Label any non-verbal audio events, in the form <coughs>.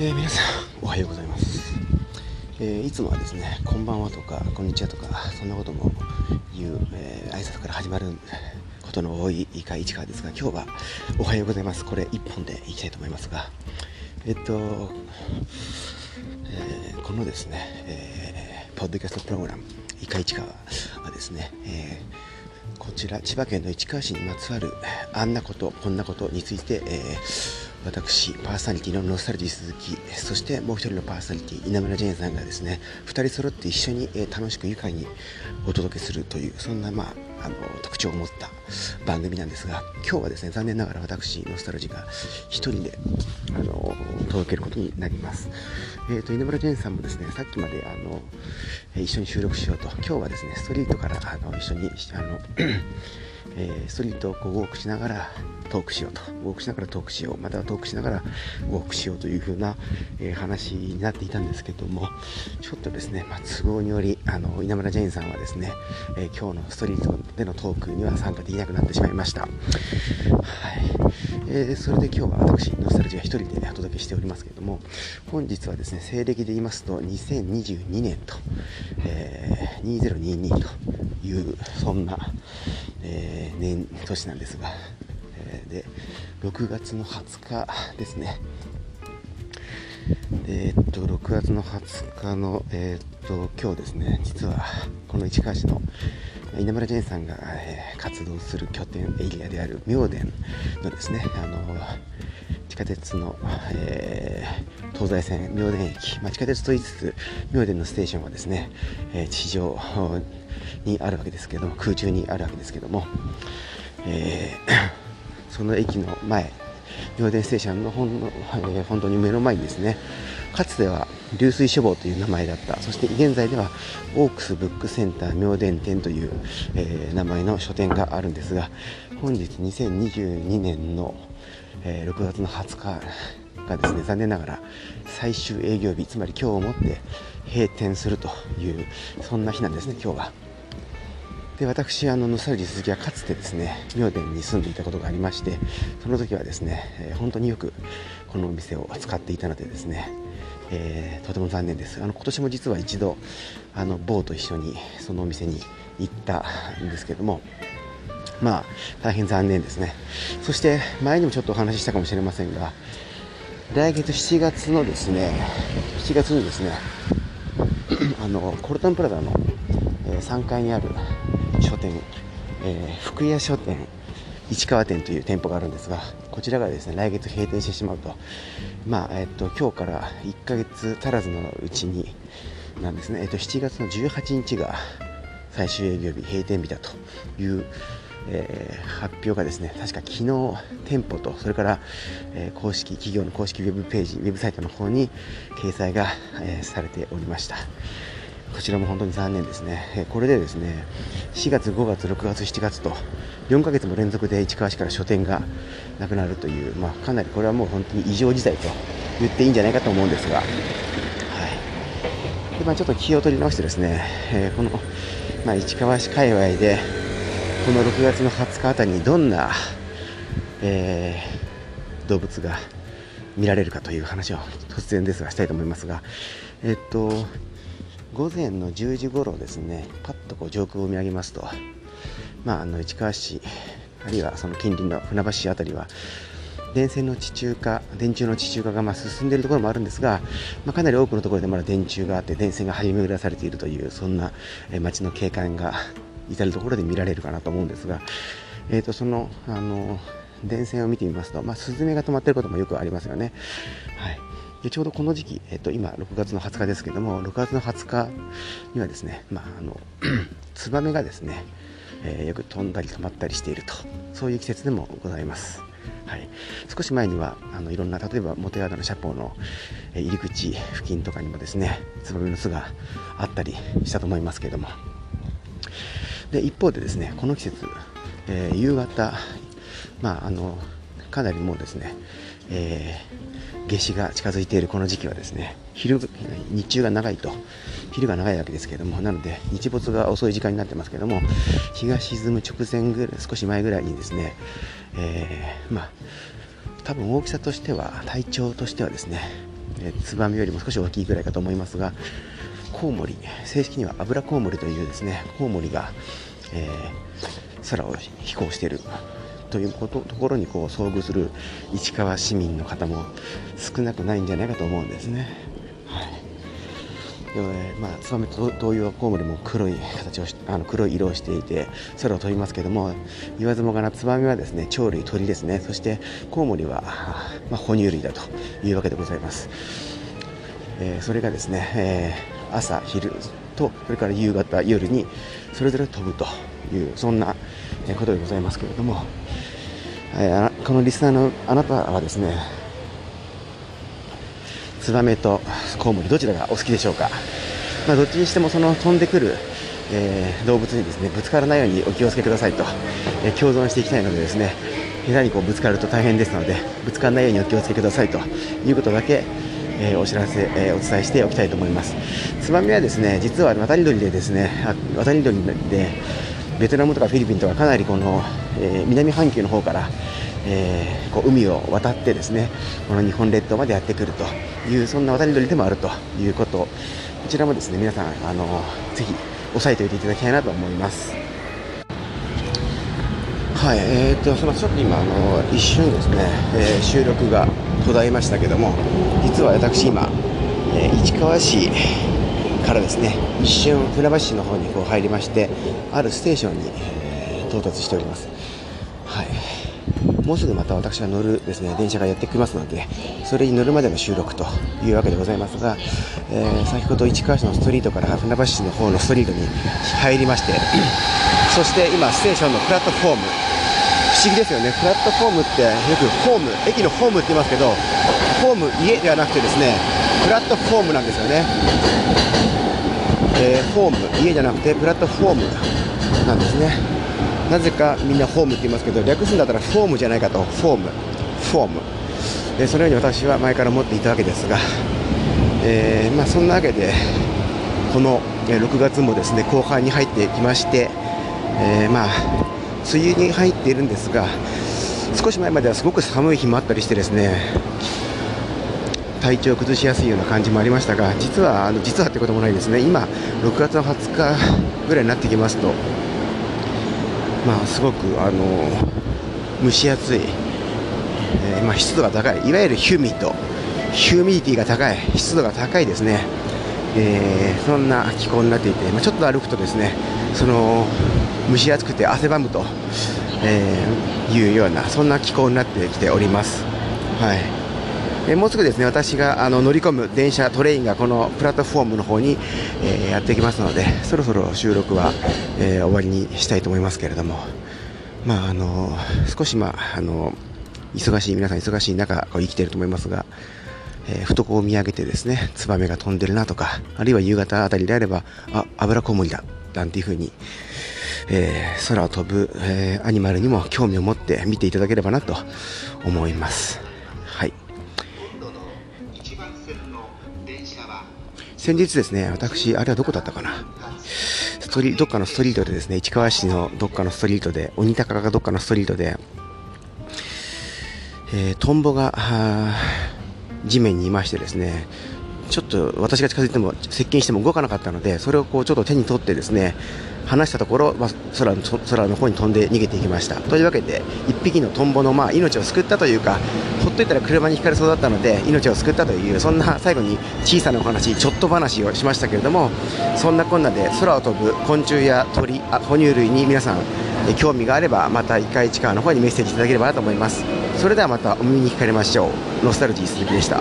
えー、皆さんおはようございます、えー、いつもはですねこんばんはとかこんにちはとかそんなことも言う、えー、挨拶から始まることの多いいか市川ですが今日はおはようございます。これ1本でいきたいと思いますがえっと、えー、このですね、えー、ポッドキャストプログラムいか市川はですね、え、こちら千葉県の市川市にまつわるあんなことこんなことについて、えー私、パーソナリティのノスタルジー鈴木、そしてもう一人のパーソナリティ、稲村ジェーンさんがですね、2人揃って一緒に、楽しく愉快にお届けするという、そんな、まあ、あの特徴を持った番組なんですが、今日はですね、残念ながら私、ノスタルジーが1人であの届けることになります。えーと、稲村ジェンさんもですね、さっきまであの一緒に収録しようと、今日はですね、ストリートからあの一緒にあのえー、ストリートをこうウォークしながらトークしようとウォークしながらトークしようまたはトークしながらウォークしようという風な、えー、話になっていたんですけどもちょっとですね、まあ、都合によりあの稲村ジェーンさんはですね、えー、今日のストリートでのトークには参加できなくなってしまいました、はい。えー、それで今日は私ノスタルジーが1人でお届けしておりますけども本日はですね西暦で言いますと2022年と、えー、2022というそんな、えー、年年なんですが、えー、で6月の20日ですねえー、っと6月の20日の、えー、っと今日ですね実はこの市川市の稲村ジェンさんが、え、活動する拠点エリアである妙典のですねあの地下鉄の、えー、東西線妙典駅、まあ、地下鉄と言いつつ妙典のステーションはですね、えー、地上にあるわけですけども空中にあるわけですけども、えー、その駅の前妙典ステーションのほんの、えー、本当に目の前にですねかつては流水書房という名前だったそして現在ではオークスブックセンター妙典店という、えー、名前の書店があるんですが本日2022年の、えー、6月の20日がですね残念ながら最終営業日つまり今日をもって閉店するというそんな日なんですね今日は。で私あのノスタルジー鈴木はかつてですね妙典に住んでいたことがありましてその時はですね、えー、本当によくこのお店を使っていたのでですね、えー、とても残念です。あの今年も実は一度あの某と一緒にそのお店に行ったんですけどもまあ大変残念ですね。そして前にもちょっとお話ししたかもしれませんが来月7月のですね7月にですねあのコルタンプラザの、え、3階にある書店、えー、福屋書店市川店という店舗があるんですがこちらがですね来月閉店してしまうと。まあえっと今日から1ヶ月足らずのうちになんですね、えっと、7月の18日が最終営業日閉店日だという、えー、発表がですね確か昨日店舗とそれから、えー、公式企業の公式ウェブページウェブサイトの方に掲載が、えー、されておりました。こちらも本当に残念ですね、えこれでですね4月、5月、6月、7月と4ヶ月も連続で市川市から書店がなくなるという、まあ、かなりこれはもう本当に異常事態と言っていいんじゃないかと思うんですが、はい。でまあ、ちょっと気を取り直してですね、えー、この、まあ、市川市界隈でこの6月の20日あたりにどんな、えー、動物が見られるかという話を突然ですがしたいと思いますが、えっと午前の10時ごろですねパッとこう上空を見上げますと、まあ、あの市川市あるいはその近隣の船橋市辺りは電線の地中化電柱の地中化がま進んでいるところもあるんですが、まあ、かなり多くのところでまだ電柱があって電線が張り巡らされているというそんな街の景観が至る所で見られるかなと思うんですが、えー、とそのあの電線を見てみますと、まあ、スズメが止まっていることもよくありますよね。はいでちょうどこの時期、えっと、今6月の20日ですけども6月の20日にはですね、まあ、あの <clears throat> ツバメがですね、えー、よく飛んだり止まったりしているとそういう季節でもございます。はい、少し前にはあのいろんな例えば元宿の社ポの、えー、入り口付近とかにもですねツバメの巣があったりしたと思いますけれどもで一方でですねこの季節、えー、夕方、まあ、あのかなりもうですね、えー、夏至が近づいているこの時期はですね昼日中が長いと昼が長いわけですけれどもなので日没が遅い時間になってますけれども日が沈む直前ぐらい少し前ぐらいにですね、えー、まあ多分大きさとしては体長としてはですねえー、ツバメよりも少し大きいぐらいかと思いますがコウモリ正式にはアブラコウモリというですねコウモリが、えー、空を飛行しているということところにこう遭遇する市川市民の方も少なくないんじゃないかと思うんですね。はい。えー、まあ、ツバメと同様コウモリも黒い形をあの黒い色をしていて空を飛びますけども言わずもがなツバメはですね鳥類鳥ですね。そしてコウモリは、まあ、哺乳類だというわけでございます、えー、それがですね、えー、朝昼とそれから夕方夜にそれぞれ飛ぶというそんなことでございますけれども、えこのリスナーのあなたはですねツバメとコウモリどちらがお好きでしょうか、まあ、どっちにしてもその飛んでくる、えー、動物にですねぶつからないようにお気をつけくださいと、えー、共存していきたいのでですね下手にこうぶつかると大変ですのでぶつからないようにお気をつけくださいということだけえー、お知らせ、えー、お伝えしておきたいと思います。ツバメはですね実は渡り鳥でですね渡り鳥でベトナムとかフィリピンとかかなりこの、えー、南半球の方から、えー、こう海を渡ってですねこの日本列島までやってくるというそんな渡り鳥でもあるということこちらもですね皆さんあのぜひ押さえておいていただきたいなと思います。はい、えーと、そのちょっと今あの一瞬ですね、えー、収録が途絶えましたけども実は私今、えー、市川市からですね一瞬船橋市の方にこう入りましてあるステーションに、え、到達しております。はいもうすぐまた私が乗るですね電車がやってきますのでそれに乗るまでの収録というわけでございますが、えー、先ほど市川市のストリートから船橋市の方のストリートに入りまして <coughs> そして今ステーションのプラットフォーム不思議ですよねプラットフォームってよくホーム駅のホームって言いますけどホーム家ではなくてですねプラットフォームなんですよね、えー、ホーム。家じゃなくてプラットフォームなんですね。なぜかみんなフォームって言いますけど略すんだったらフォームじゃないかと。フォーム。フォーム。でそのように私は前から思っていたわけですが、えー、まあ、そんなわけでこの6月もですね後半に入ってきまして、え、まあ梅雨に入っているんですが少し前まではすごく寒い日もあったりしてですね体調を崩しやすいような感じもありましたが実はあの実はってこともないですね。今6月の20日ぐらいになってきますとまあ、すごくあの蒸し暑い、えー、まあ、湿度が高いいわゆる humid humidity が高い湿度が高いですね、えー、そんな気候になっていて、まあ、ちょっと歩くとですねその蒸し暑くて汗ばむと、えー、いうようなそんな気候になってきております。はい。えもうすぐですね私があの乗り込む電車トレインがこのプラットフォームの方に、え、やってきますのでそろそろ収録は、え、終わりにしたいと思いますけれどもまああの少しまああの忙しい皆さん忙しい中こう生きていると思いますが、えー、ふとこう見上げてですねツバメが飛んでるなとかあるいは夕方あたりであればあ油こむりだなんていう風にえー、空を飛ぶ、えー、アニマルにも興味を持って見ていただければなと思います。先日ですね、私、あれはどこだったかな。ストリどっかのストリートでですね、市川市のどっかのストリートで、鬼高がどっかのストリートで、えー、トンボが地面にいましてですね、ちょっと私が近づいても接近しても動かなかったので、それをこうちょっと手に取ってですね、離したところ、まあ、空の空の方に飛んで逃げていきました。というわけで1匹のトンボのまあ命を救ったというかほっといたら車にひかれそうだったので命を救ったというそんな最後に小さなお話ちょっと話をしましたけれどもそんなこんなで空を飛ぶ昆虫や鳥あ哺乳類に皆さん興味があればまた1回市川の方にメッセージいただければなと思います。それではまたお耳にかかりましょう。ノスタルジー鈴木でした。